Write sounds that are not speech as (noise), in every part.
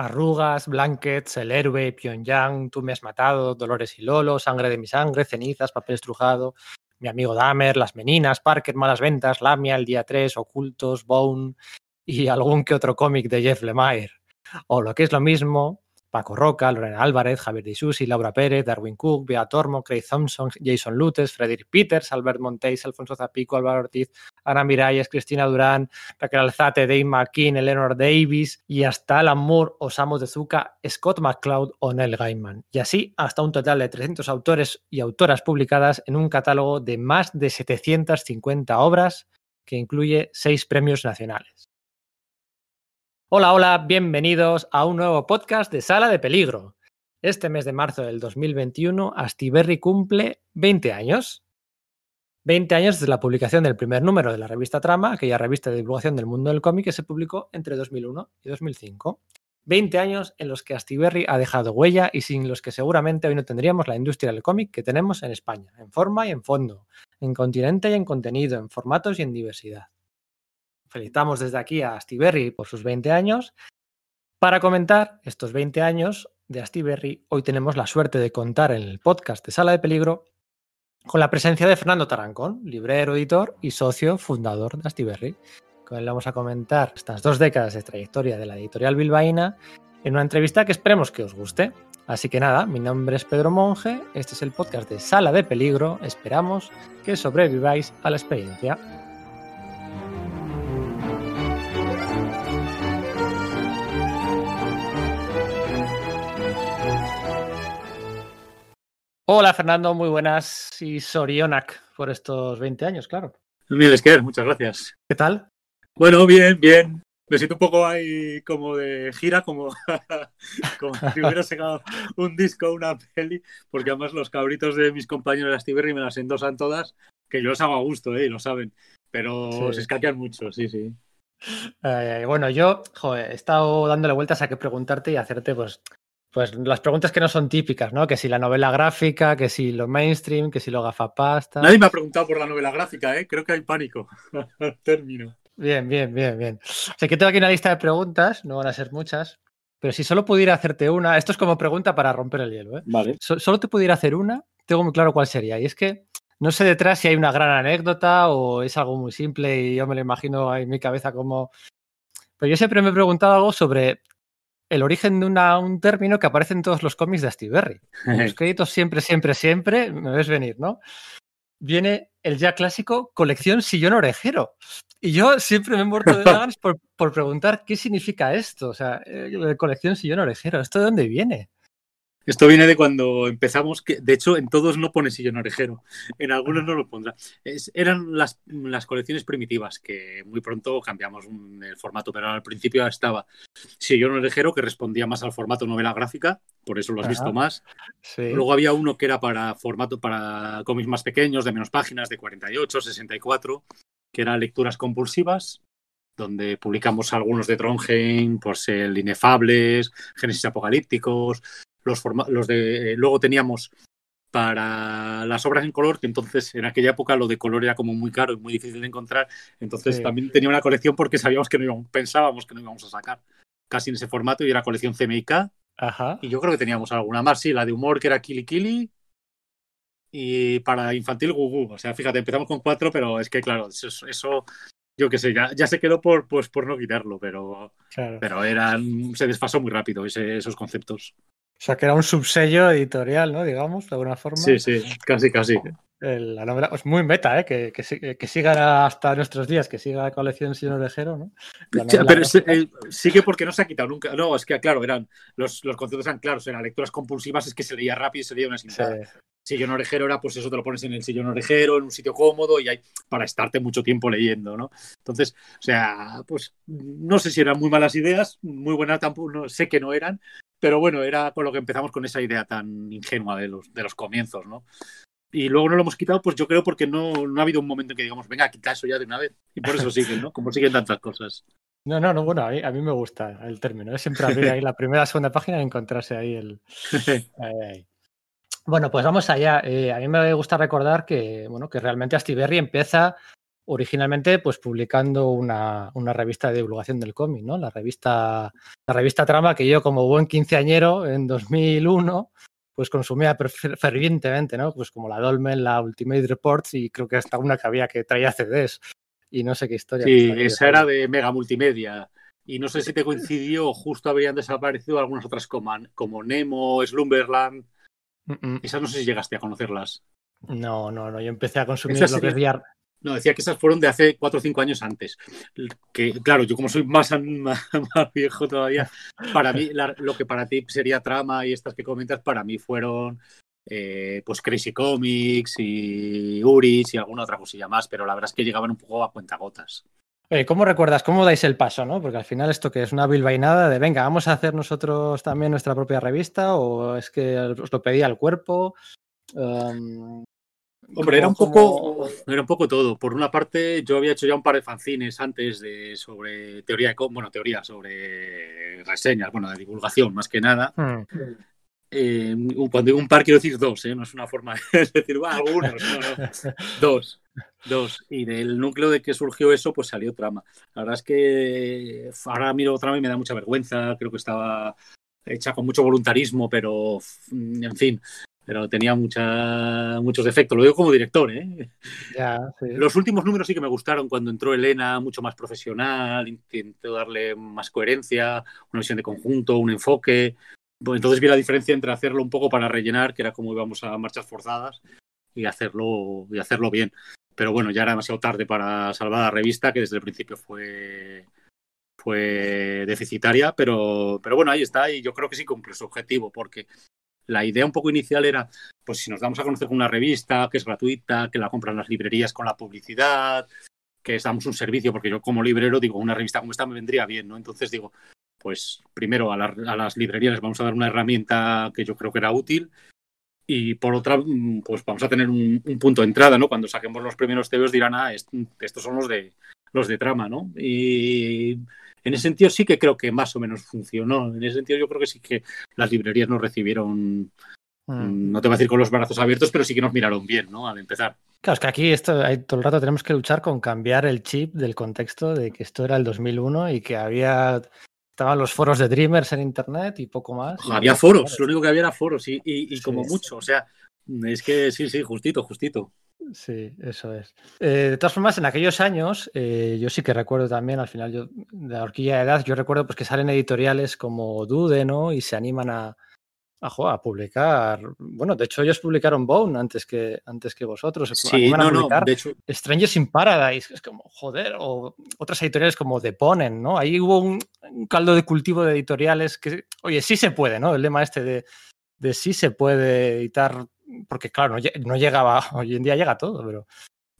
Arrugas, Blankets, El Héroe, Pyongyang, Tú me has matado, Dolores y Lolo, Sangre de mi sangre, Cenizas, Papel estrujado, Mi amigo Dahmer, Las Meninas, Parker, Malas Ventas, Lamia, El Día 3, Ocultos, Bone y algún que otro cómic de Jeff Lemire. O lo que es lo mismo, Paco Roca, Lorena Álvarez, Javier Di Susi, Laura Pérez, Darwin Cook, Bea Tormo, Craig Thompson, Jason Lutes, Frederick Peters, Albert Monteis, Alfonso Zapico, Álvaro Ortiz, Ana Miralles, Cristina Durán, Raquel Alzate, Dave McKean, Eleanor Davis y hasta Alan Moore, Osamu Tezuka, Scott McCloud o Neil Gaiman. Y así hasta un total de 300 autores y autoras publicadas en un catálogo de más de 750 obras que incluye seis premios nacionales. Hola, hola, bienvenidos a un nuevo podcast de Sala de Peligro. Este mes de marzo del 2021, Astiberri cumple 20 años. 20 años desde la publicación del primer número de la revista Trama, aquella revista de divulgación del mundo del cómic que se publicó entre 2001 y 2005. 20 años en los que Astiberri ha dejado huella y sin los que seguramente hoy no tendríamos la industria del cómic que tenemos en España, en forma y en fondo, en continente y en contenido, en formatos y en diversidad. Felicitamos desde aquí a Astiberri por sus 20 años. Para comentar estos 20 años de Astiberri, hoy tenemos la suerte de contar en el podcast de Sala de Peligro con la presencia de Fernando Tarancón, librero, editor y socio fundador de Astiberri. Con él vamos a comentar estas dos décadas de trayectoria de la editorial bilbaína en una entrevista que esperemos que os guste. Así que nada, mi nombre es Pedro Monge, este es el podcast de Sala de Peligro, esperamos que sobreviváis a la experiencia. Hola Fernando, muy buenas y Sorionak por estos 20 años, claro. Esquer, muchas gracias. ¿Qué tal? Bueno, bien, bien. Me siento un poco ahí como de gira, como, (laughs) como si (laughs) hubiera sacado un disco, una peli, porque además los cabritos de mis compañeros de Astiberri me las endosan todas, que yo los hago a gusto, ¿eh? lo saben, pero Sí. se escaquean mucho, sí, sí. Eh, bueno, yo joder, he estado dándole vueltas a qué preguntarte y hacerte pues, pues las preguntas que no son típicas, ¿no? Que si la novela gráfica, que si lo mainstream, que si lo gafapasta. Nadie me ha preguntado por la novela gráfica, ¿eh? Creo que hay pánico. (laughs) Término. Bien, bien, bien, bien. O sea, que tengo aquí una lista de preguntas, no van a ser muchas, pero si solo pudiera hacerte una, esto es como pregunta para romper el hielo, ¿eh? Vale. So- solo te pudiera hacer una, tengo muy claro cuál sería. Y es que no sé detrás si hay una gran anécdota o es algo muy simple y yo me lo imagino en mi cabeza como... Pero yo siempre me he preguntado algo sobre el origen de una- un término que aparece en todos los cómics de Astiberri. En los (laughs) créditos siempre, siempre, siempre, me ves venir, ¿no? Viene el ya clásico colección sillón orejero. Y yo siempre me he muerto de ganas (laughs) por, por preguntar qué significa esto. O sea, eh, colección sillón orejero, ¿esto de dónde viene? Esto viene de cuando empezamos, que de hecho en todos no pone sillón orejero, en algunos no lo pondrá. Es- eran las, las colecciones primitivas, que muy pronto cambiamos un- el formato, pero al principio estaba sillón orejero, que respondía más al formato novela gráfica, por eso lo has Ajá. visto más. Sí. Luego había uno que era para formato, para cómics más pequeños, de menos páginas, de 48, 64, que era lecturas compulsivas, donde publicamos algunos de Trondheim, pues el Inefables, Génesis Apocalípticos, los, los de. Luego teníamos para las obras en color, que entonces en aquella época lo de color era como muy caro y muy difícil de encontrar. Entonces Sí. también tenía una colección porque sabíamos que no íbamos, pensábamos que no íbamos a sacar casi en ese formato y era colección CMYK. Ajá. Y yo creo que teníamos alguna más, sí, la de humor que era Kili Kili. Y para infantil Gugu. O sea, fíjate, empezamos con cuatro, pero es que claro, eso, eso yo qué sé, ya, ya se quedó por, pues, por no quitarlo, pero, Claro. pero eran, se desfasó muy rápido ese- esos conceptos. O sea, que era un subsello editorial, ¿no? Digamos, de alguna forma. Sí, sí, casi, casi. El- la novela es muy meta, ¿eh? Que, que, que siga hasta nuestros días, que siga la colección Sillón Orejero, ¿no? Novela pero es- eh, sí que porque no se ha quitado nunca. No, es que claro, eran los, los conceptos eran claros, eran lecturas compulsivas, es que se leía rápido y se leía una Sí. Sillón orejero era pues eso te lo pones en el sillón orejero en un sitio cómodo y hay para estarte mucho tiempo leyendo no entonces o sea pues no sé si eran muy malas ideas muy buenas tampoco no, sé que no eran pero bueno era con lo que empezamos con esa idea tan ingenua de los de los comienzos no y luego no lo hemos quitado pues yo creo porque no, no ha habido un momento en que digamos venga quita eso ya de una vez y por eso (laughs) siguen no como siguen tantas cosas No, no, no, bueno, a mí, a mí me gusta el término. Es siempre abrir ahí la primera, segunda página y encontrarse ahí el. (laughs) ahí, ahí. Bueno, pues vamos allá. Eh, a mí me gusta recordar que, bueno, que realmente Astiberri empieza originalmente pues publicando una, una, revista de divulgación del cómic, ¿no? La revista, la revista Trama que yo como buen quinceañero en 2001 pues consumía fervientemente, ¿no? Pues como la Dolmen, la Ultimate Reports y creo que hasta una que había que traía CDs y no sé qué historia. Sí, esa era de Mega Multimedia. Y no sé si te coincidió, justo habrían desaparecido algunas otras como, como Nemo, Slumberland. Esas no sé si llegaste a conocerlas. No, no, no. Yo empecé a consumir lo que es VR. No, decía que esas fueron de hace cuatro o cinco años antes. Que, claro, yo como soy más, (laughs) más, viejo todavía, para mí, lo que para ti sería trama y estas que comentas, para mí fueron eh, pues Crazy Comics y Uris y alguna otra cosilla más, pero la verdad es que llegaban un poco a cuentagotas. ¿Cómo recuerdas? ¿Cómo dais el paso? ¿no? Porque al final esto que es una bilbainada de venga, vamos a hacer nosotros también nuestra propia revista o es que os lo pedía el cuerpo. Um, Hombre, era un poco, era un poco todo. Por una parte, yo había hecho ya un par de fanzines antes de sobre teoría, bueno, teoría sobre reseñas, bueno, de divulgación más que nada. Hmm. Eh, cuando digo un par quiero decir dos, ¿eh? no es una forma (laughs) de decir algunos, no, no. (laughs) dos, dos. Y del núcleo de que surgió eso, pues salió trama. La verdad es que ahora miro trama y me da mucha vergüenza. Creo que estaba hecha con mucho voluntarismo, pero en fin, pero tenía mucha, muchos defectos. Lo digo como director, ¿eh? Los últimos números sí que me gustaron cuando entró Elena, mucho más profesional, intentó darle más coherencia, una visión de conjunto, un enfoque. entonces vi la diferencia entre hacerlo un poco para rellenar, que era como íbamos a marchas forzadas, y hacerlo, y hacerlo bien. Pero bueno, ya era demasiado tarde para salvar la revista, que desde el principio fue, fue deficitaria, pero, pero bueno, ahí está, y yo creo que sí cumple su objetivo, porque la idea un poco inicial era, pues si nos damos a conocer con una revista que es gratuita, que la compran las librerías con la publicidad, que damos un servicio, porque yo como librero digo, una revista como esta me vendría bien, ¿no? Entonces digo, pues primero a, las librerías les vamos a dar una herramienta que yo creo que era útil y por otra, mm, pues vamos a tener un, punto de entrada, ¿no? Cuando saquemos los primeros TVOs dirán, ah, estos son los de, los de trama, ¿no? Y en ese sentido sí que creo que más o menos funcionó. En ese sentido yo creo que sí que las librerías nos recibieron. Mm, no te voy a decir con los brazos abiertos, pero sí que nos miraron bien, ¿no? Al empezar. Claro, es que aquí esto, todo el rato tenemos que luchar con cambiar el chip del contexto de que esto era el 2001 y que había estaban los foros de Dreamers en internet y poco más. Había foros, lo único que había era foros y, y, como mucho, o sea, es que sí, sí, justito, justito. Sí, eso es. Eh, de todas formas, en aquellos años, eh, yo sí que recuerdo también, al final, yo, de la horquilla de edad, yo recuerdo pues, que salen editoriales como Dude, ¿no? Y se animan a, a, a publicar. Bueno, de hecho, ellos publicaron Bone antes que, antes que vosotros. Sí, no, no, de hecho. Strangers in Paradise, es como, joder, o otras editoriales como The Ponen, ¿no? Ahí hubo un, caldo de cultivo de editoriales que, oye, sí se puede, ¿no? El lema este de, de sí se puede editar porque claro, no, llegaba, (laughs) hoy en día llega todo, pero...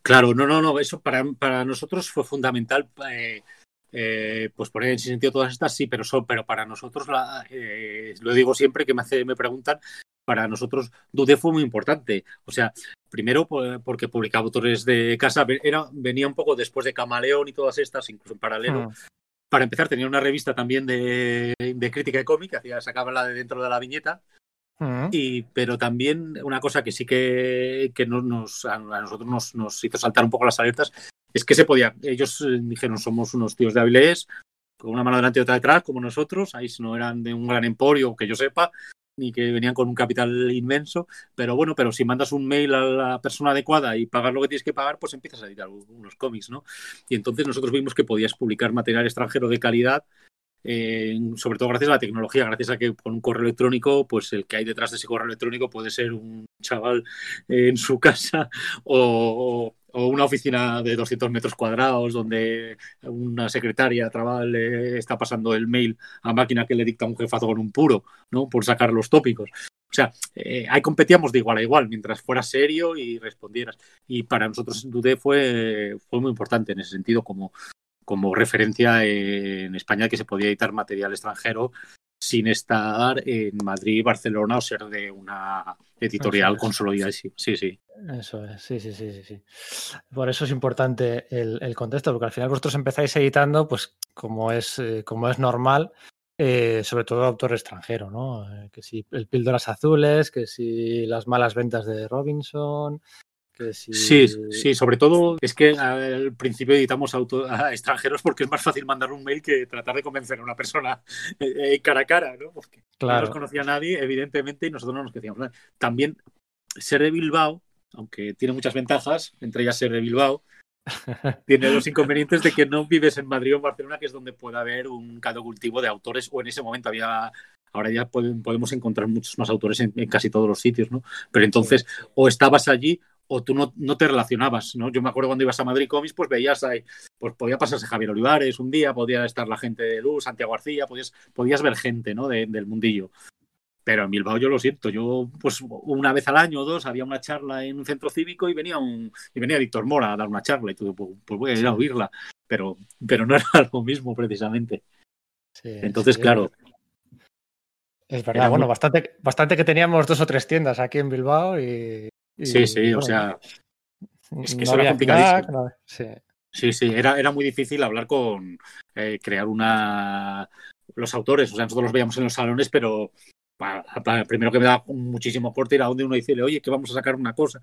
Claro, no, no, no, eso para, para nosotros fue fundamental, eh, eh, pues poner en sentido todas estas, sí, pero, son, pero para nosotros, la, eh, lo digo siempre que me, hace, me preguntan, para nosotros Dude fue muy importante. O sea, primero porque publicaba autores de casa, era, venía un poco después de Camaleón y todas estas, incluso en paralelo. Hmm. Para empezar, tenía una revista también de, de crítica de cómic, hacía, sacaba la de dentro de la viñeta, y, pero también una cosa que sí que, que nos, a nosotros nos, nos, hizo saltar un poco las alertas es que se podía, ellos eh, dijeron somos unos tíos de Avilés, con una mano delante y otra detrás, como nosotros, ahí no eran de un gran emporio, que yo sepa, ni que venían con un capital inmenso, pero bueno, pero si mandas un mail a la persona adecuada y pagas lo que tienes que pagar, pues empiezas a editar unos cómics, ¿no? Y entonces nosotros vimos que podías publicar material extranjero de calidad eh, sobre todo gracias a la tecnología, gracias a que con un correo electrónico, pues el que hay detrás de ese correo electrónico puede ser un chaval en su (laughs) casa o, una oficina de 200 metros cuadrados donde una secretaria trabaja, le está pasando el mail a máquina que le dicta un jefazo con un puro, ¿no? Por sacar los tópicos. O sea, eh, ahí competíamos de igual a igual, mientras fuera serio y respondieras. Y para nosotros Dude fue, fue muy importante en ese sentido, como, como referencia en España que se podía editar material extranjero sin estar en Madrid, Barcelona o ser de una editorial consolidada. Sí, sí, sí. Eso es, sí, sí, sí, sí. Por eso es importante el, contexto, porque al final vosotros empezáis editando, pues como es, eh, como es normal, eh, sobre todo autor extranjero, ¿no? Eh, que si el Píldoras Azules, que si las malas ventas de Robinson, Sí, sí, sobre todo es que al principio editamos a extranjeros porque es más fácil mandar un mail que tratar de convencer a una persona eh, eh, cara a cara, ¿no? Porque claro. no nos conocía a nadie, evidentemente, y nosotros no nos conocíamos. También ser de Bilbao, aunque tiene muchas ventajas, entre ellas ser de Bilbao, (laughs) tiene los inconvenientes de que no vives en Madrid o en Barcelona, que es donde puede haber un caldo cultivo de autores, o en ese momento había ahora ya podemos encontrar muchos más autores en, casi todos los sitios, ¿no? Pero entonces, o estabas allí o tú no, no, te relacionabas, ¿no? Yo me acuerdo cuando ibas a Madrid Comics, pues veías ahí, pues podía pasarse Javier Olivares un día, podía estar la gente de Luz, Santiago García, podías, podías ver gente, ¿no? del mundillo. Pero en Bilbao yo lo siento, yo pues una vez al año o dos había una charla en un centro cívico y venía un y venía Víctor Mora a dar una charla y todo, pues, pues voy a ir a oírla, pero, pero no era (laughs) lo mismo precisamente. Entonces, claro, es verdad, bueno, bastante, bastante que teníamos dos o tres tiendas aquí en Bilbao y. sí, sí, o sea. Es que eso era complicadísimo. sí. sí, era, era muy difícil hablar con. Eh, crear una. Los autores, o sea, nosotros los veíamos en los salones, pero primero que me da muchísimo corte ir a donde uno dice, oye, que vamos a sacar una cosa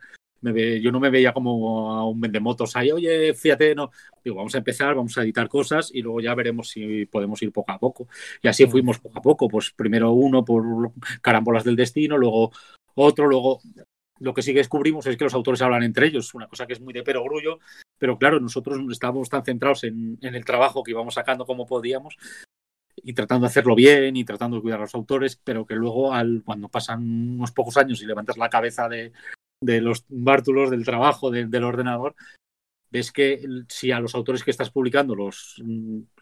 yo no me veía como a un vendemotos ahí, oye, fíjate, no. Digo, vamos a empezar, vamos a editar cosas y luego ya veremos si podemos ir poco a poco. Y así fuimos poco a poco, pues primero uno por carambolas del destino, luego otro, luego lo que sí que descubrimos es que los autores hablan entre ellos, una cosa que es muy de perogrullo, pero claro, nosotros estábamos tan centrados en, el trabajo que íbamos sacando como podíamos y tratando de hacerlo bien y tratando de cuidar a los autores, pero que luego cuando pasan unos pocos años y levantas la cabeza de, los bártulos del trabajo del ordenador, ves que si a los autores que estás publicando los,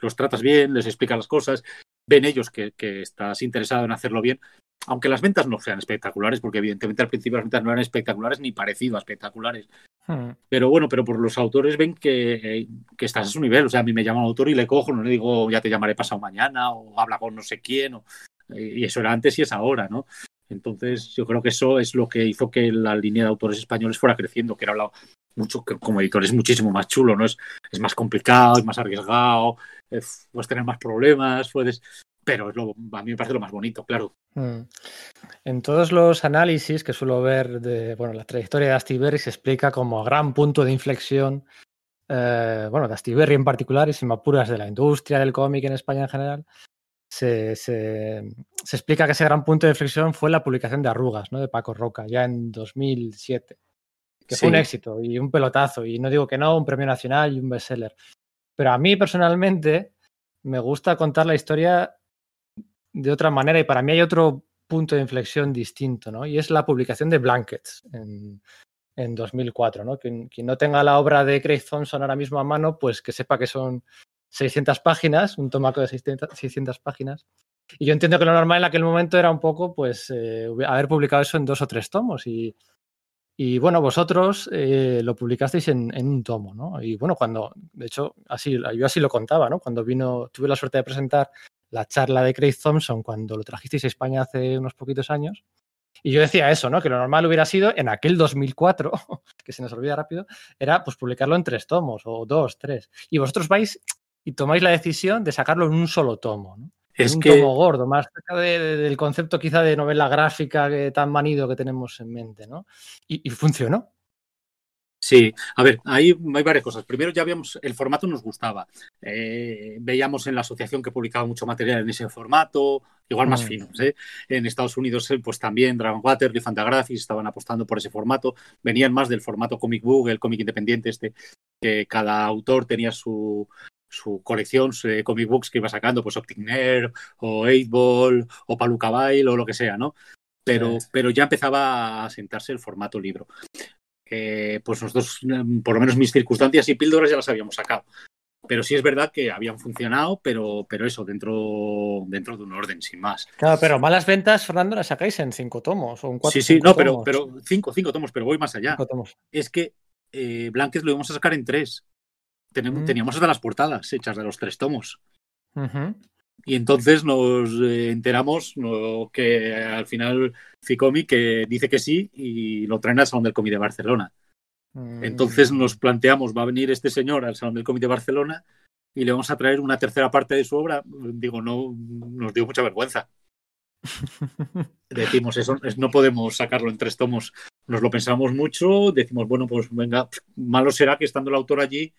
los tratas bien, les explicas las cosas, ven ellos que, estás interesado en hacerlo bien, aunque las ventas no sean espectaculares, porque evidentemente al principio las ventas no eran espectaculares ni parecido a espectaculares. Hmm. Pero bueno, pero por los autores ven que, que, estás a su nivel. O sea, a mí me llama un autor y le cojo, no le digo ya te llamaré pasado mañana o habla con no sé quién. O, y eso era antes y es ahora, ¿no? Entonces, yo creo que eso es lo que hizo que la línea de autores españoles fuera creciendo, que era hablado mucho, como editor es muchísimo más chulo, ¿no? Es, es más complicado, es más arriesgado, puedes tener más problemas, puedes. Pero es lo, a mí me parece lo más bonito, claro. Mm. En todos los análisis que suelo ver de bueno, la trayectoria de Astiberri se explica como gran punto de inflexión, eh, bueno, de Astiberri en particular y sin apuras de la industria del cómic en España en general, se, se, explica que ese gran punto de inflexión fue la publicación de Arrugas, ¿no? De Paco Roca, ya en 2007. Que fue un éxito y un pelotazo. Y no digo que no, un premio nacional y un bestseller. Pero a mí personalmente me gusta contar la historia de otra manera y para mí hay otro punto de inflexión distinto, ¿no? Y es la publicación de Blankets en, en 2004, ¿no? Quien, quien, no tenga la obra de Craig Thompson ahora mismo a mano, pues que sepa que son 600 páginas, un tomaco de 600, páginas. Y yo entiendo que lo normal en aquel momento era un poco, pues, eh, haber publicado eso en dos o tres tomos. Y, y bueno, vosotros eh, lo publicasteis en, un tomo, ¿no? Y bueno, cuando, de hecho, así, yo así lo contaba, ¿no? Cuando vino, tuve la suerte de presentar la charla de Craig Thompson cuando lo trajisteis a España hace unos poquitos años. Y yo decía eso, ¿no? Que lo normal hubiera sido en aquel 2004, (laughs) que se nos olvida rápido, era pues publicarlo en tres tomos o dos, tres. Y vosotros vais y tomáis la decisión de sacarlo en un solo tomo. ¿no? Es un tomo gordo, más cerca del concepto quizá de novela gráfica que, tan manido que tenemos en mente, ¿no? Y, funcionó. Sí, a ver, ahí hay varias cosas. Primero ya habíamos, el formato nos gustaba. Eh, veíamos en la asociación que publicaba mucho material en ese formato, igual más mm. finos. ¿eh? En Estados Unidos, eh, pues también Dragon Water y Fantagraphics estaban apostando por ese formato. Venían más del formato comic book, el cómic independiente este, que cada autor tenía su, su colección de comic books que iba sacando, pues Optic Nerve o 8 Ball o Paluca Bail o lo que sea, ¿no? Pero, pero ya empezaba a sentarse el formato libro. Eh, pues nosotros, mm, por lo menos mis circunstancias y píldoras ya las habíamos sacado. Pero sí es verdad que habían funcionado, pero, pero eso, dentro, dentro de un orden, sin más. Claro, pero malas ventas, Fernando, las sacáis en cinco tomos o en cuatro. Sí, sí, no, pero, pero cinco, cinco tomos, pero voy más allá. Es que eh, Blanques lo íbamos a sacar en tres. Mm. Teníamos hasta las portadas hechas de los tres tomos. Y entonces nos eh, enteramos que al final Ficomi que dice que sí y lo traen al Salón del Comité de Barcelona. Entonces mm. nos planteamos, va a venir este señor al Salón del Comité de Barcelona y le vamos a traer una tercera parte de su obra. Digo, no, nos dio mucha vergüenza. Decimos eso, no podemos sacarlo en tres tomos nos lo pensamos mucho, decimos, bueno, pues venga, malo será que estando el autor allí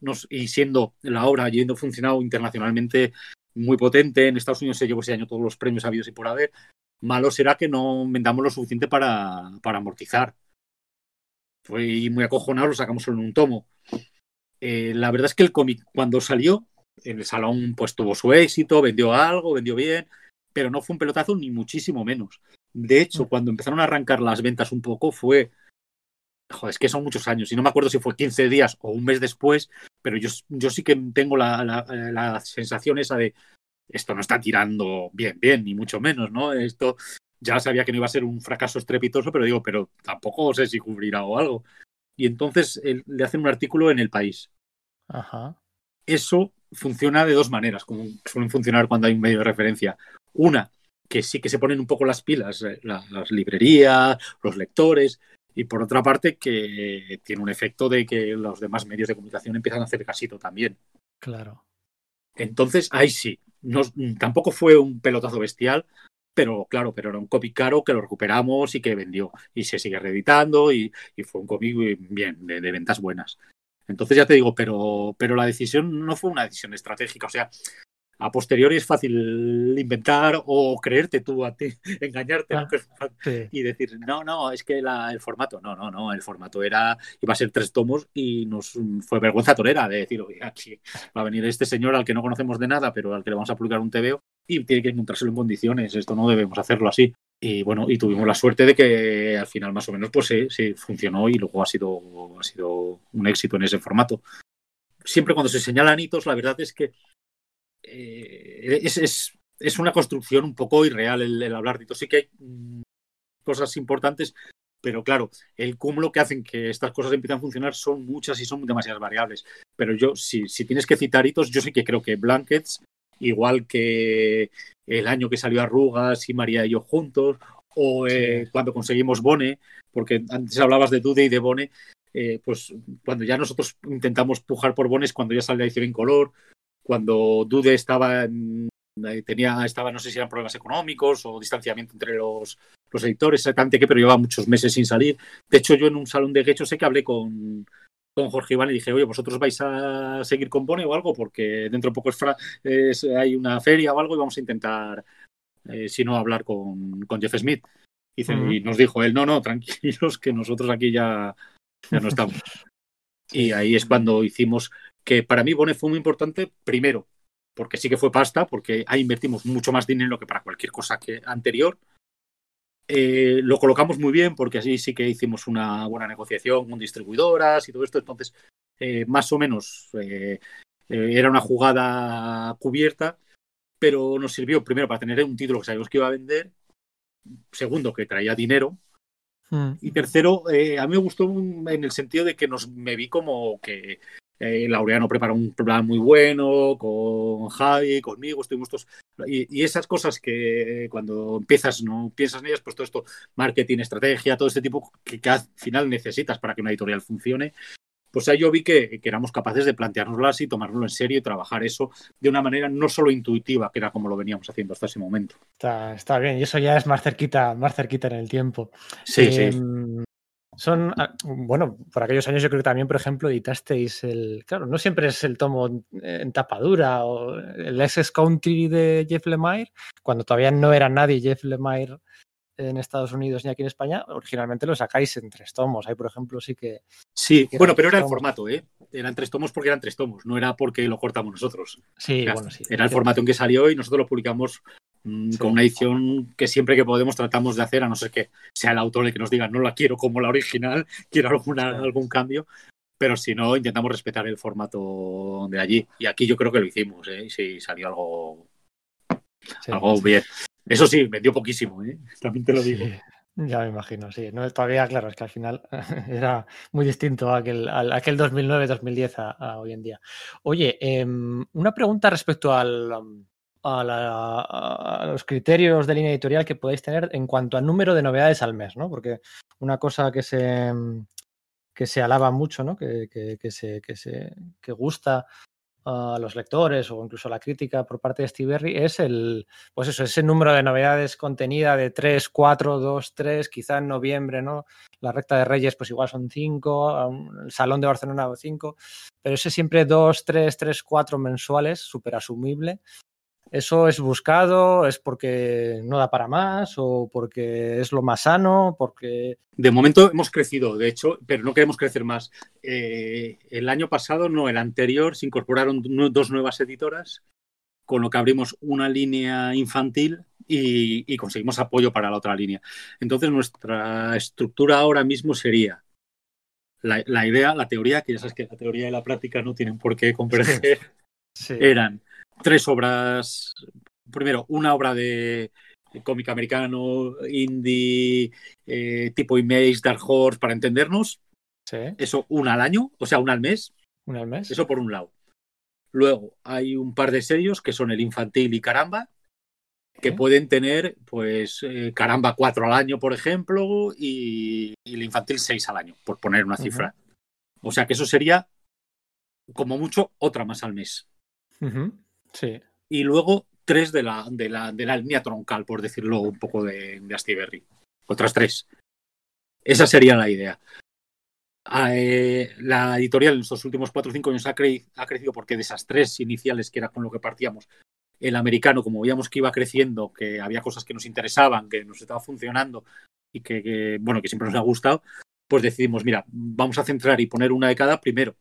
nos, y siendo la obra yendo funcionado internacionalmente muy potente, en Estados Unidos se llevó ese año todos los premios habidos y por haber, malo será que no vendamos lo suficiente para, para amortizar. Fue muy acojonado, lo sacamos solo en un tomo. Eh, la verdad es que el cómic, cuando salió, en el salón, pues tuvo su éxito, vendió algo, vendió bien, pero no fue un pelotazo ni muchísimo menos. De hecho, mm. cuando empezaron a arrancar las ventas un poco, fue. Joder, es que son muchos años. Y no me acuerdo si fue 15 días o un mes después, pero yo, yo sí que tengo la, la, la sensación esa de. Esto no está tirando bien, bien, ni mucho menos, ¿no? Esto ya sabía que no iba a ser un fracaso estrepitoso, pero digo, pero tampoco sé si cubrirá o algo. Y entonces le hacen un artículo en el país. Ajá. Eso funciona de dos maneras, como suelen funcionar cuando hay un medio de referencia. Una, que sí que se ponen un poco las pilas, eh, las librerías, los lectores, y por otra parte que tiene un efecto de que los demás medios de comunicación empiezan a hacer casito también. Claro. Entonces, ahí sí, no, tampoco fue un pelotazo bestial, pero claro, pero era un cómic caro que lo recuperamos y que vendió y se sigue reeditando y, fue un cómic bien, de, de, ventas buenas. Entonces ya te digo, pero, pero la decisión no fue una decisión estratégica, o sea, a posteriori es fácil inventar o creerte tú a ti, (laughs) engañarte ah, y decir, no, no, es que el formato, no, no, no, el formato era, iba a ser tres tomos y nos fue vergüenza torera de decir, oye, aquí va a venir este señor al que no conocemos de nada, pero al que le vamos a publicar un TVO y tiene que encontrárselo en condiciones, esto no debemos hacerlo así. Y bueno, y tuvimos la suerte de que al final más o menos pues sí, sí funcionó y luego ha sido, ha sido un éxito en ese formato. Siempre cuando se señalan hitos, la verdad es que eh, es, es, es, una construcción un poco irreal el, hablar de Sí que hay mm, cosas importantes, pero claro, el cúmulo que hacen que estas cosas empiecen a funcionar son muchas y son demasiadas variables. Pero yo, si, si tienes que citar hitos, yo sí que creo que Blankets, igual que el año que salió Arrugas y María y yo juntos, o eh, cuando conseguimos Bone, porque antes hablabas de Dude y de Bone, eh, pues cuando ya nosotros intentamos pujar por Bones, cuando ya sale la edición en color, cuando Dude estaba tenía, estaba, no sé si eran problemas económicos o distanciamiento entre los, los editores, exactamente qué, pero llevaba muchos meses sin salir. De hecho, yo en un salón de Gecho sé que hablé con, con Jorge Iván y dije, oye, ¿vosotros vais a seguir con Bone o algo? Porque dentro de poco es, hay una feria o algo y vamos a intentar, eh, si no, hablar con, con Jeff Smith. Y, y, nos dijo él, no, no, tranquilos, que nosotros aquí ya, ya no estamos. (laughs) y ahí es cuando hicimos que para mí Bone fue muy importante, primero, porque sí que fue pasta, porque ahí invertimos mucho más dinero que para cualquier cosa que anterior. Eh, lo colocamos muy bien porque así sí que hicimos una buena negociación con distribuidoras y todo esto. Entonces, eh, más o menos eh, era una jugada cubierta, pero nos sirvió primero para tener un título que sabíamos que iba a vender, segundo que traía dinero, hmm. y tercero, a mí me gustó en el sentido de que nos me vi como que eh, Laureano preparó un plan muy bueno con Javi, conmigo, estuvimos todos. Y, esas cosas que cuando empiezas no piensas en ellas, pues todo esto, marketing, estrategia, todo este tipo que, al final necesitas para que una editorial funcione. Pues ahí yo vi que, éramos capaces de planteárnoslas y tomárnoslo en serio y trabajar eso de una manera no solo intuitiva, que era como lo veníamos haciendo hasta ese momento. Está, está bien, y eso ya es más cerquita, más cerquita en el tiempo. Sí, sí. Son, ah, bueno, por aquellos años yo creo que también, por ejemplo, editasteis el, claro, no siempre es el tomo en tapadura o el Essex Country de Jeff Lemire, cuando todavía no era nadie Jeff Lemire en Estados Unidos ni aquí en España, originalmente lo sacáis en tres tomos. Ahí, por ejemplo, sí que... Sí, bueno, pero era el formato, ¿eh? Eran tres tomos porque eran tres tomos, no era porque lo cortamos nosotros. Sí, bueno, sí. Era el formato en que salió y nosotros lo publicamos Mm, con una edición que siempre que podemos tratamos de hacer, a no ser que sea el autor el que nos diga no la quiero como la original, (laughs) quiero alguna, algún cambio, pero si no, intentamos respetar el formato de allí. Y aquí yo creo que lo hicimos, ¿eh? si salió algo, algo bien. Eso sí, vendió poquísimo, ¿eh? también te lo digo. Ya me imagino, sí. No, todavía, claro, es que al final (laughs) era muy distinto a aquel, aquel 2009-2010 a, hoy en día. Oye, em, una pregunta respecto al, a, los criterios de línea editorial que podéis tener en cuanto al número de novedades al mes, ¿no? Porque una cosa que se, que se alaba mucho, ¿no? Que, que, se, que, se, que gusta a los lectores o incluso la crítica por parte de Steve Berry es el, pues eso, ese número de novedades contenida de 3, 4, 2, 3, quizá en noviembre, ¿no? La recta de Reyes, pues igual son 5, el Salón de Barcelona 5, pero ese siempre 2, 3, 3, 4 mensuales, súper asumible. ¿Eso es buscado? ¿Es porque no da para más? ¿O porque es lo más sano? Porque... De momento hemos crecido, de hecho, pero no queremos crecer más. Eh, el año pasado, no, el anterior, se incorporaron dos nuevas editoras, con lo que abrimos una línea infantil y, y conseguimos apoyo para la otra línea. Entonces, nuestra estructura ahora mismo sería la, la, idea, la teoría, que ya sabes que la teoría y la práctica no tienen por qué (laughs) converger, sí. eran tres obras. Primero, una obra de cómic americano, indie, eh, tipo Image, Dark Horse, para entendernos. Sí. Eso una al año, o sea, una al mes. Una al mes. Eso por un lado. Luego hay un par de sellos que son el infantil y caramba, que pueden tener, pues, eh, caramba cuatro al año, por ejemplo, y, y, el infantil seis al año, por poner una cifra. Uh -huh. O sea que eso sería, como mucho, otra más al mes. Uh -huh. Y luego tres de la, de la, de la línea troncal, por decirlo un poco de, de Astiberri. Otras tres. Esa sería la idea. Eh, la editorial en estos últimos cuatro o cinco años ha, ha, crecido porque de esas tres iniciales, que era con lo que partíamos, el americano, como veíamos que iba creciendo, que había cosas que nos interesaban, que nos estaba funcionando y que, que bueno, que siempre nos ha gustado, pues decidimos, mira, vamos a centrar y poner una de cada primero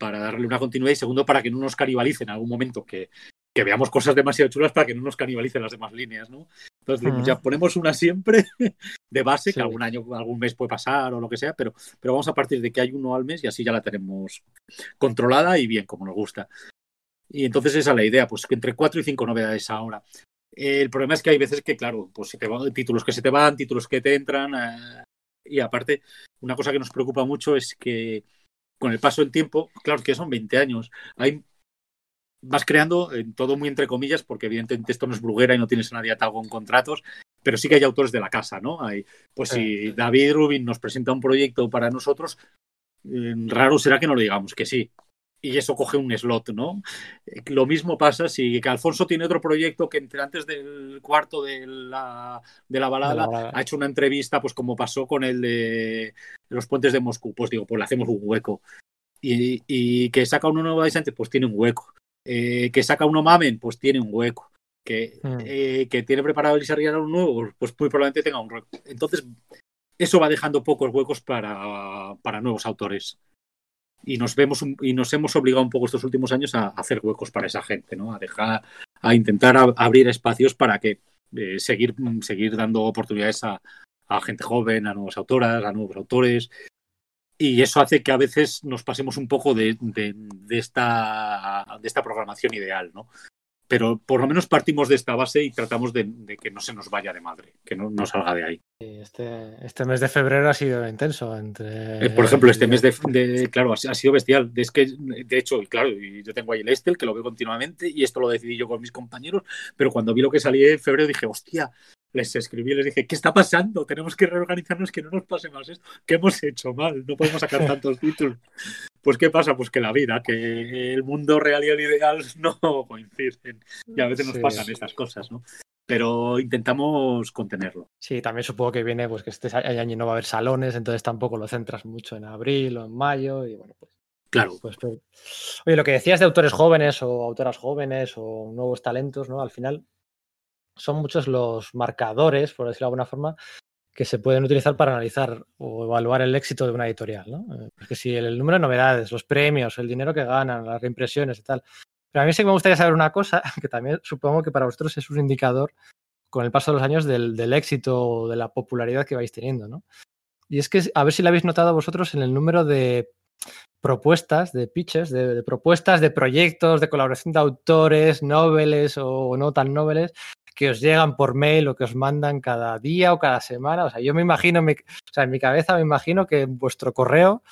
para darle una continuidad y segundo para que no nos canibalicen en algún momento que, que veamos cosas demasiado chulas para que no nos canibalicen las demás líneas, ¿no? Entonces, uh -huh. ya ponemos una siempre (laughs) de base, sí. que algún año, algún mes puede pasar o lo que sea, pero, pero vamos a partir de que hay uno al mes y así ya la tenemos controlada y bien, como nos gusta. Y entonces esa es la idea, pues que entre cuatro y cinco novedades ahora. El problema es que hay veces que, claro, pues se te van, títulos que se te van, títulos que te entran. Eh, y aparte, una cosa que nos preocupa mucho es que con el paso del tiempo, claro que son 20 años, hay vas creando en todo muy entre comillas, porque evidentemente esto no es bruguera y no tienes a nadie atado con contratos, pero sí que hay autores de la casa, ¿no? Hay, pues si David Rubin nos presenta un proyecto para nosotros, eh, raro será que no le digamos que sí. Y eso coge un slot, ¿no? Eh, lo mismo pasa si que Alfonso tiene otro proyecto que entre antes del cuarto de la, de la, balada, de la balada ha hecho una entrevista, pues como pasó con el de los puentes de Moscú, pues digo, pues le hacemos un hueco. Y, y que saca uno nuevo adyacente, pues tiene un hueco eh, que saca uno Mamen, pues tiene un hueco. Que, mm. eh, que tiene preparado el Isarriana un nuevo, pues muy probablemente tenga un hueco. Entonces, eso va dejando pocos huecos para, para nuevos autores. Y nos vemos y nos hemos obligado un poco estos últimos años a, a hacer huecos para esa gente, ¿no? A dejar, a intentar a, abrir espacios para que eh, seguir, seguir dando oportunidades a, a gente joven, a nuevas autoras, a nuevos autores, y eso hace que a veces nos pasemos un poco de, de, de, esta, de esta programación ideal, ¿no? Pero por lo menos partimos de esta base y tratamos de, de que no se nos vaya de madre, que no, no salga de ahí. Este, este, mes de febrero ha sido intenso. Entre... Eh, por ejemplo, este mes de, de claro, ha, ha, sido bestial. Es que, de hecho, y claro, yo tengo ahí el Estel, que lo veo continuamente, y esto lo decidí yo con mis compañeros, pero cuando vi lo que salía en febrero dije, hostia, les escribí y les dije, ¿qué está pasando? Tenemos que reorganizarnos, que no nos pase más esto. ¿Qué hemos hecho mal? No podemos sacar (laughs) tantos títulos. Pues, ¿qué pasa? Pues que la vida, que el mundo real y el ideal (laughs) no coinciden. Y a veces nos sí, pasan sí. estas cosas, ¿no? Pero intentamos contenerlo. Sí, también supongo que viene, pues que este año no va a haber salones, entonces tampoco lo centras mucho en abril o en mayo, y bueno, pues. Claro. Pues, pues, oye, lo que decías de autores jóvenes o autoras jóvenes o nuevos talentos, ¿no? Al final, son muchos los marcadores, por decirlo de alguna forma, que se pueden utilizar para analizar o evaluar el éxito de una editorial. ¿no? Porque si el, número de novedades, los premios, el dinero que ganan, las reimpresiones y tal. Pero a mí sí que me gustaría saber una cosa, (laughs) que también supongo que para vosotros es un indicador con el paso de los años del, del éxito o de la popularidad que vais teniendo. ¿no? Y es que a ver si lo habéis notado vosotros en el número de propuestas, de pitches, de, de, propuestas, de proyectos, de colaboración de autores, noveles o no tan noveles, que os llegan por mail o que os mandan cada día o cada semana. O sea, yo me imagino, o sea, en mi cabeza me imagino que en vuestro correo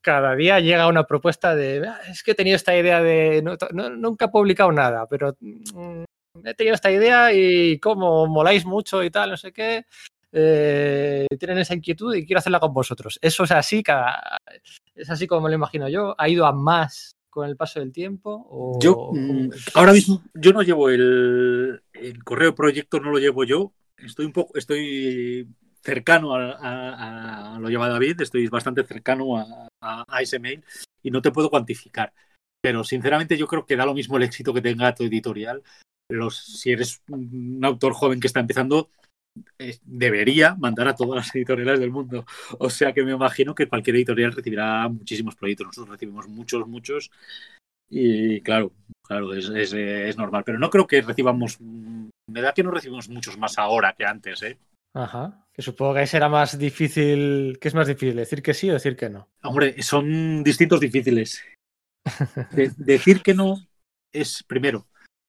cada día llega una propuesta de, ah, es que he tenido esta idea de, nunca he publicado nada, pero mmm, he tenido esta idea y como moláis mucho y tal, no sé qué, eh, tienen esa inquietud y quiero hacerla con vosotros. Eso es así, cada, es así como me lo imagino yo. Ha ido a más con el paso del tiempo? O... Yo, mm, ahora mismo, yo no llevo el, el correo proyecto, no lo llevo yo. Estoy un poco, estoy cercano a, a, lo lleva David, estoy bastante cercano a, a, ese mail y no te puedo cuantificar. Pero sinceramente yo creo que da lo mismo el éxito que tenga tu editorial. Los, si eres un autor joven que está empezando, debería mandar a todas las editoriales del mundo. O sea que me imagino que cualquier editorial recibirá muchísimos proyectos. Nosotros recibimos muchos, muchos. Y claro, claro, es, es, es normal. Pero no creo que recibamos. Me da que no recibimos muchos más ahora que antes, ¿eh? Ajá. Que supongo que ahí será más difícil. ¿Qué es más difícil? ¿Decir que sí o decir que no? Hombre, son distintos difíciles. De decir que no es, primero,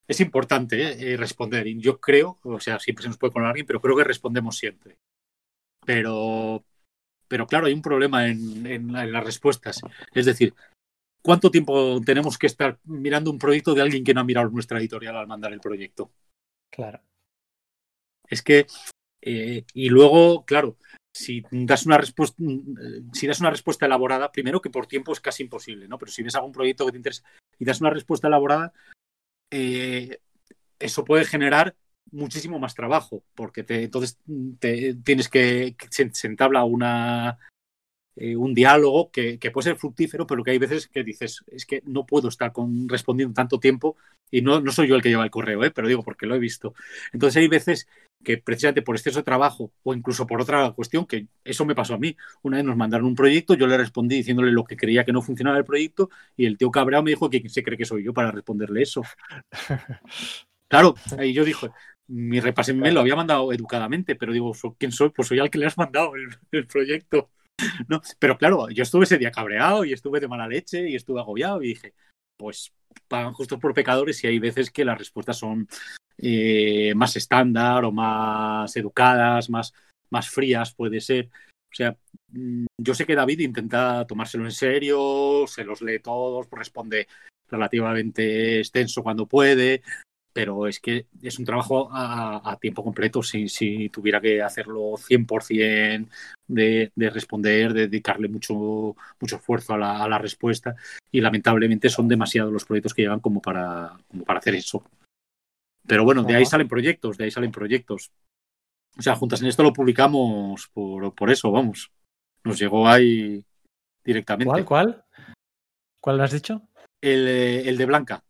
es importante ¿eh? eh responder. Y yo creo, o sea, siempre se nos puede poner alguien, pero creo que respondemos siempre. Pero, pero claro, hay un problema en, en, en las respuestas. Es decir, ¿cuánto tiempo tenemos que estar mirando un proyecto de alguien que no ha mirado nuestra editorial al mandar el proyecto? Claro. Es que eh, y luego, claro, si das una respuesta, si das una respuesta elaborada, primero que por tiempo es casi imposible, ¿no? Pero si ves algún proyecto que te interesa y das una respuesta elaborada, eh, eso puede generar muchísimo más trabajo, porque entonces te, tienes que, se, se entabla una, eh, un diálogo que, que, puede ser fructífero, pero que hay veces que dices, es que no puedo estar con, respondiendo tanto tiempo y no, no soy yo el que lleva el correo, ¿eh? pero digo porque lo he visto. Entonces hay veces que precisamente por exceso de trabajo o incluso por otra cuestión, que eso me pasó a mí. Una vez nos mandaron un proyecto, yo le respondí diciéndole lo que creía que no funcionaba el proyecto y el tío cabreado me dijo que se cree que soy yo para responderle eso. (laughs) Claro, y yo dije, mi repasé lo había mandado educadamente, pero digo, ¿quién soy? Pues soy al que le has mandado el, el proyecto. (laughs) No, pero claro, yo estuve ese día cabreado y estuve de mala leche y estuve agobiado y dije, pues pagan justos por pecadores y hay veces que las respuestas son eh, más estándar o más educadas, más, más frías puede ser. O sea, mm, yo sé que David intenta tomárselo en serio, se los lee todos, responde relativamente extenso cuando puede, pero es que es un trabajo a, a tiempo completo. Si, si, tuviera que hacerlo 100% de, de responder, de dedicarle mucho, mucho esfuerzo a la, a la, respuesta, y lamentablemente son demasiados los proyectos que llegan como para, como para hacer eso. Pero bueno, de ahí salen proyectos, de ahí salen proyectos. O sea, Juntas en esto lo publicamos por, por eso, vamos. Nos llegó ahí directamente. ¿Cuál? ¿Cuál? ¿Cuál lo has dicho? El, el de Blanca.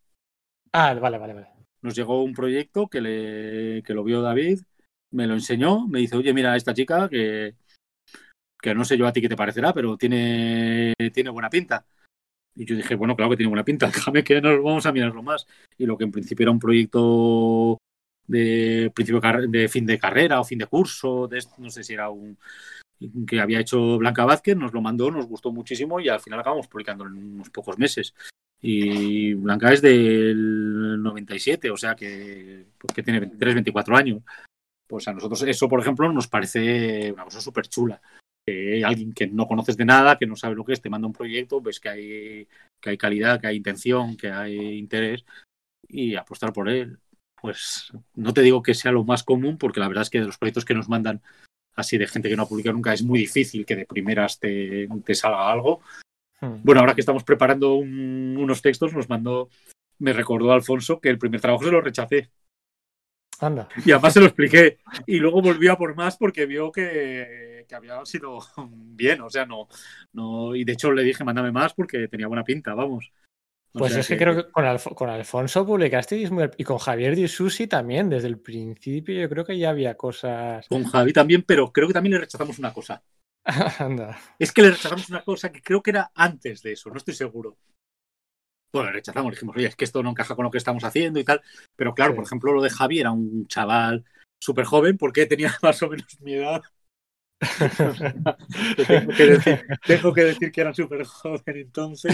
Ah, vale, vale, vale. Nos llegó un proyecto que, le, que lo vio David, me lo enseñó, me dice, oye, mira, esta chica que, que no sé yo a ti qué te parecerá, pero tiene, tiene buena pinta. Y yo dije, bueno, claro que tiene buena pinta, (laughs) déjame que nos vamos a mirarlo más. Y lo que en principio era un proyecto de principio de fin de carrera o fin de curso, de, no sé si era un que había hecho Blanca Vázquez, nos lo mandó, nos gustó muchísimo y al final acabamos publicando en unos pocos meses. Y Blanca es del 97, o sea que, pues, tiene 23, 24 años. Pues a nosotros eso, por ejemplo, nos parece una cosa súper chula que alguien que no conoces de nada, que no sabe lo que es, te manda un proyecto, ves que hay, que hay calidad, que hay intención, que hay interés y apostar por él. Pues no te digo que sea lo más común, porque la verdad es que de los proyectos que nos mandan así de gente que no ha publicado nunca es muy difícil que de primeras te, te salga algo. Hmm. Bueno, ahora que estamos preparando un, unos textos, nos mandó, me recordó Alfonso que el primer trabajo se lo rechacé. Anda. Y además se lo expliqué. Y luego volvió a por más porque vio que, que, había sido bien. O sea, no, no. Y de hecho le dije, mándame más porque tenía buena pinta, vamos. O pues es que, que, creo que con, Alf con Alfonso publicaste y con Javier Di Susi también, desde el principio yo creo que ya había cosas. Con Javi también, pero creo que también le rechazamos una cosa. (laughs) Anda. Es que le rechazamos una cosa que creo que era antes de eso, no estoy seguro bueno, rechazamos, dijimos, oye, es que esto no encaja con lo que estamos haciendo y tal. Pero claro, sí. por ejemplo, lo de Javi era un chaval súper joven porque tenía (laughs) más o menos mi edad. (laughs) tengo, que decir, tengo, que decir, que era súper joven entonces.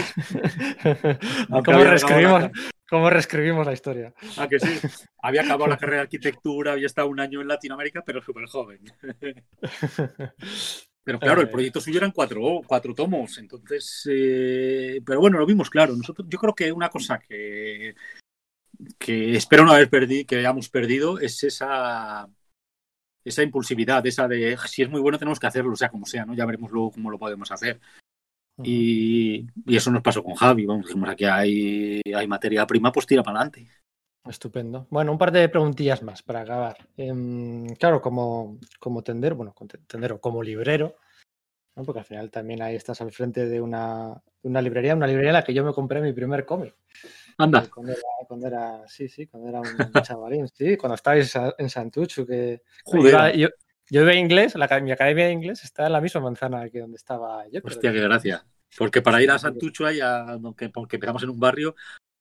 ¿Cómo reescribimos, la... ¿Cómo reescribimos la historia? Ah, que sí. Había acabado la carrera de arquitectura, había estado un año en Latinoamérica, pero súper joven. Pero claro, el proyecto suyo eran cuatro, cuatro tomos, entonces, eh, pero bueno, lo vimos claro. Nosotros, yo creo que una cosa que, que espero no haber perdido, que hayamos perdido, es esa, esa impulsividad, esa de si es muy bueno tenemos que hacerlo, sea como sea, ¿no? Ya veremos luego cómo lo podemos hacer. y, eso nos pasó con Javi. Vamos, dijimos aquí hay, hay materia prima, pues tira para adelante. Estupendo. Bueno, un par de preguntillas más para acabar. Em, claro, como, como tender, bueno, tendero, como librero, porque al final también ahí estás al frente de una, una librería, una librería en la que yo me compré mi primer cómic. Anda. Cuando era, sí, sí, cuando era un chavalín, sí, cuando estabais en Santucho, que yo, yo iba inglés, la, mi academia de inglés está en la misma manzana que donde estaba yo. Hostia, qué gracia. Porque para ir a Santucho, hay aunque, porque empezamos en un barrio,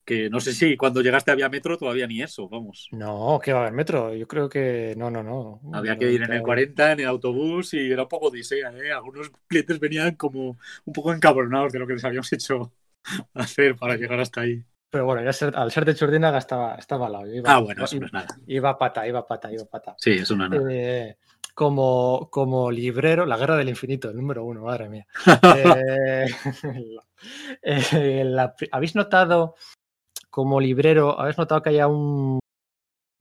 que no sé si cuando llegaste había metro, todavía ni eso, vamos. No, que va a haber metro, yo creo que no, no, no. Había que ir en el 40, en el autobús y era un poco odisea, ¿eh? Algunos clientes venían como un poco encabronados de lo que les habíamos hecho (laughs) hacer para llegar hasta ahí. Pero bueno, ya al ser de Chordinaga estaba, estaba al lado. ah, bueno, eso no es nada. Iba pata, iba pata, iba pata. Sí, eso no es nada. Eh, como, como librero, la guerra del infinito, el número uno, madre mía. (laughs) Eh, (laughs) eh, ¿Habéis notado como librero, habéis notado que haya un...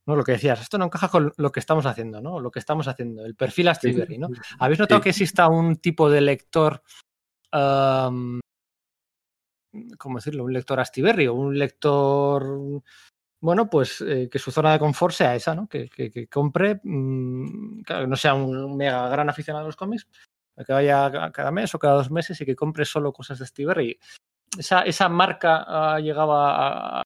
No, lo que decías, esto no encaja con lo que estamos haciendo, ¿no? Lo que estamos haciendo, el perfil Astiberri, ¿no? ¿Habéis notado que exista un tipo de lector, ¿cómo decirlo? Un lector Astiberri o un lector bueno, pues eh, que su zona de confort sea esa, ¿no? Que, compre, mm, claro, que no sea un mega gran aficionado a los cómics, que vaya cada mes o cada dos meses y que compre solo cosas de Steve esa, esa marca ha llegado a,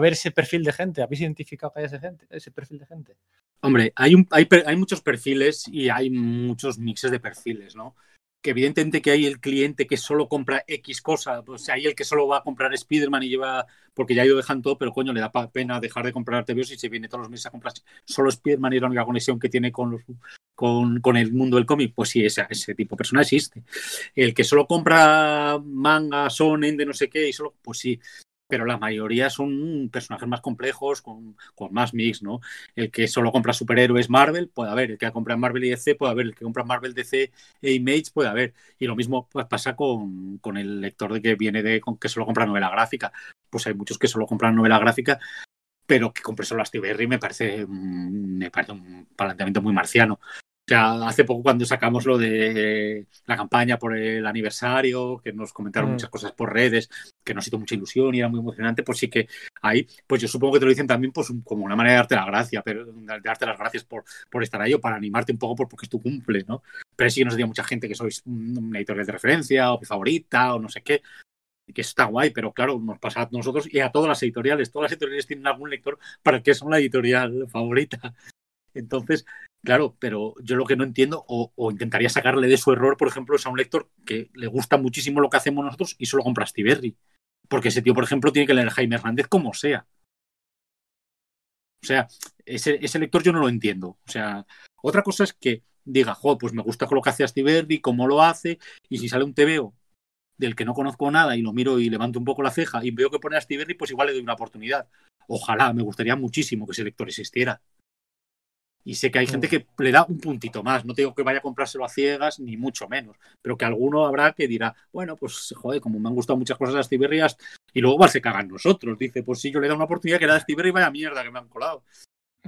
ver ese perfil de gente. ¿Habéis identificado que hay ese, gente, ese perfil de gente? Hombre, hay, hay, hay muchos perfiles y hay muchos mixes de perfiles, ¿no? que evidentemente que hay el cliente que solo compra X cosa, pues hay el que solo va a comprar Spider-Man y lleva, porque ya ha ido dejando todo, pero coño, le da pena dejar de comprar TVOs y se viene todos los meses a comprar solo Spider-Man y la única conexión que tiene con, los, con, el mundo del cómic, pues sí, ese, tipo de persona existe. El que solo compra manga, sonen, de no sé qué, y solo, pues sí, pero la mayoría son personajes más complejos, con, más mix, ¿no? El que solo compra superhéroes Marvel, puede haber, el que compra Marvel y DC, puede haber, el que compra Marvel, DC e Image, puede haber. Y lo mismo pues, pasa con, con, el lector de que viene de que solo compra novela gráfica. Pues hay muchos que solo compran novela gráfica, pero que compre solo Astiberri me parece, me parece un planteamiento muy marciano hace poco cuando sacamos lo de la campaña por el aniversario, que nos comentaron mm. muchas cosas por redes, que nos hizo mucha ilusión y era muy emocionante, pues sí que ahí, pues yo supongo que te lo dicen también pues como una manera de darte la gracia, pero de darte las gracias por, por estar ahí o para animarte un poco por, porque es tu cumple, ¿no? Pero sí que nos decía mucha gente que sois una editorial de referencia o mi favorita o no sé qué, que está guay, pero claro, nos pasa a nosotros y a todas las editoriales. Todas las editoriales tienen algún lector para el que son la editorial favorita. Entonces, Claro, pero yo lo que no entiendo, o, intentaría sacarle de su error, por ejemplo, es a un lector que le gusta muchísimo lo que hacemos nosotros y solo compra Stiberry. Porque ese tío, por ejemplo, tiene que leer Jaime Hernández como sea. O sea, ese, ese, lector yo no lo entiendo. O sea, otra cosa es que diga, jo, pues me gusta lo que hace Astiberri, cómo lo hace, y si sale un TVO del que no conozco nada y lo miro y levanto un poco la ceja y veo que pone Astiberri, pues igual le doy una oportunidad. Ojalá, me gustaría muchísimo que ese lector existiera. Y sé que hay gente que le da un puntito más. No tengo que vaya a comprárselo a ciegas, ni mucho menos. Pero que alguno habrá que dirá, bueno, pues joder, como me han gustado muchas cosas las Tiberrias, y luego va, se cagan nosotros. Dice, pues sí, yo le da una oportunidad que era de y vaya mierda que me han colado.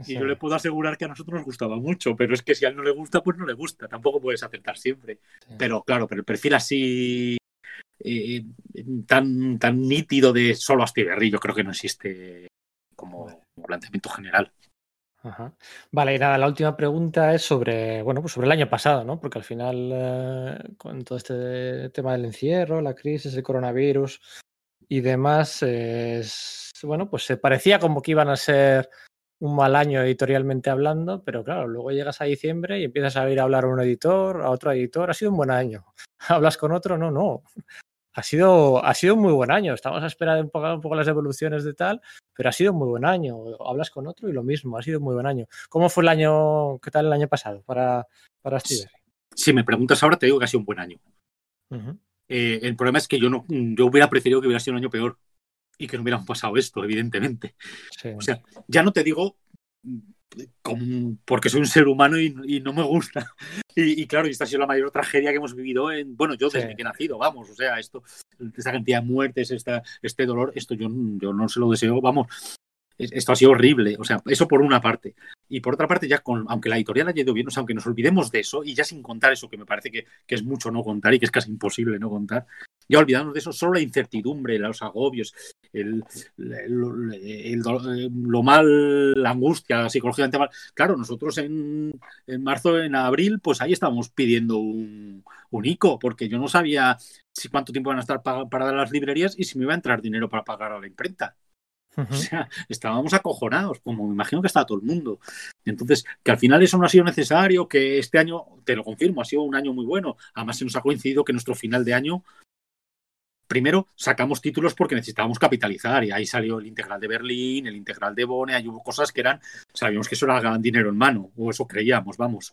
Y yo le puedo asegurar que a nosotros nos gustaba mucho, pero es que si a él no le gusta, pues no le gusta. Tampoco puedes aceptar siempre. Pero claro, pero el perfil así eh, tan, tan nítido de solo Astiberri, yo creo que no existe como planteamiento general. Vale, y nada, la última pregunta es sobre, bueno, pues sobre el año pasado, ¿no? Porque al final, eh, con todo este tema del encierro, la crisis, el coronavirus y demás, es, bueno, pues se parecía como que iban a ser un mal año editorialmente hablando, pero claro, luego llegas a diciembre y empiezas a ir a hablar a un editor, a otro editor, ha sido un buen año. (laughs) Hablas con otro, no, no ha sido, ha sido un muy buen año. Estamos a esperar un poco, un poco, las evoluciones de tal, pero ha sido un muy buen año. Hablas con otro y lo mismo, ha sido un muy buen año. ¿Cómo fue el año, qué tal el año pasado para, para Steve? Si me preguntas ahora, te digo que ha sido un buen año. Eh, el problema es que yo no, yo hubiera preferido que hubiera sido un año peor y que no hubiéramos pasado esto, evidentemente. O sea, ya no te digo porque soy un ser humano y, no me gusta. (laughs) Y, claro, esta ha sido la mayor tragedia que hemos vivido en, bueno, yo desde que he nacido, vamos, o sea, esto, esta cantidad de muertes, esta, este dolor, esto yo, yo no se lo deseo, vamos, esto ha sido horrible, o sea, eso por una parte. Y por otra parte, ya con, aunque la editorial haya ido bien, o sea, aunque nos olvidemos de eso, y ya sin contar eso, que me parece que, que es mucho no contar y que es casi imposible no contar, ya olvidamos de eso, solo la incertidumbre, los agobios, el, lo mal, la angustia psicológicamente mal. Claro, nosotros en, en, marzo, en abril, pues ahí estábamos pidiendo un, un ICO, porque yo no sabía si cuánto tiempo van a estar para dar las librerías y si me iba a entrar dinero para pagar a la imprenta. O sea, estábamos acojonados, como me imagino que está todo el mundo. Entonces, que al final eso no ha sido necesario, que este año, te lo confirmo, ha sido un año muy bueno. Además, se nos ha coincidido que nuestro final de año, primero, sacamos títulos porque necesitábamos capitalizar y ahí salió el integral de Berlín, el integral de Bonn, ahí hubo cosas que eran, sabíamos que eso era dinero en mano, o eso creíamos, vamos.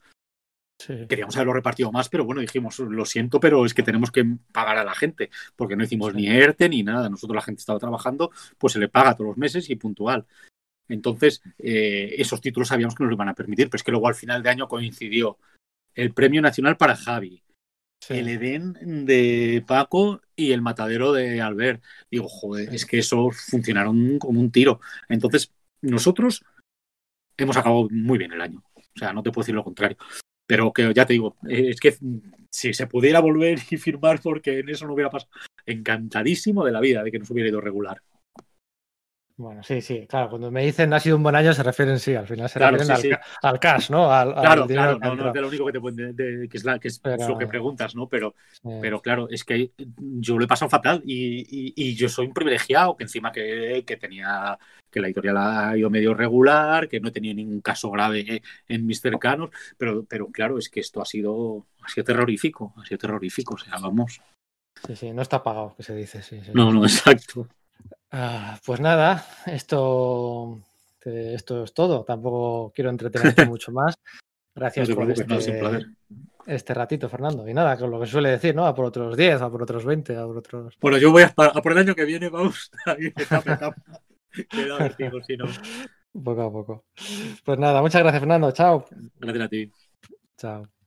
Queríamos haberlo repartido más, pero bueno, dijimos, lo siento, pero es que tenemos que pagar a la gente, porque no hicimos ni ERTE ni nada. Nosotros la gente estaba trabajando, pues se le paga todos los meses y puntual. Entonces, eh, esos títulos sabíamos que nos lo iban a permitir, pero es que luego al final de año coincidió el Premio Nacional para Javi, el Edén de Paco y el Matadero de Albert. Digo, joder, es que eso funcionaron como un tiro. Entonces, nosotros hemos acabado muy bien el año. O sea, no te puedo decir lo contrario. Pero que ya te digo, eh, es que si se pudiera volver (laughs) y firmar porque en eso no hubiera pasado, encantadísimo de la vida de que nos hubiera ido regular. Bueno, sí, sí, claro, cuando me dicen ha sido un buen año se refieren, sí, al final se refieren al, cash, ¿no? Al, claro, claro, no, no, es lo único que te pueden, que es, la, que es lo que preguntas, ¿no? Pero, pero claro, es que yo lo he pasado fatal y, y, yo soy un privilegiado que encima que, que, tenía, que la editorial ha ido medio regular, que no he tenido ningún caso grave en mis cercanos, pero, pero claro, es que esto ha sido, ha sido terrorífico, ha sido terrorífico, o sea, vamos. Sí, sí, no está pagado, que se dice, sí. sí. No, no, (laughs) exacto. Ah, pues nada, esto, esto es todo. Tampoco quiero entretenerte (laughs) mucho más. Gracias por este, este, ratito, Fernando. Y nada, con lo que suele decir, ¿no? A por otros 10, a por otros 20, a por otros. Bueno, yo voy a, a por el año que viene, vamos. (laughs) si no. Poco a poco. Pues nada, muchas gracias, Fernando. Chao. Gracias a ti. Chao.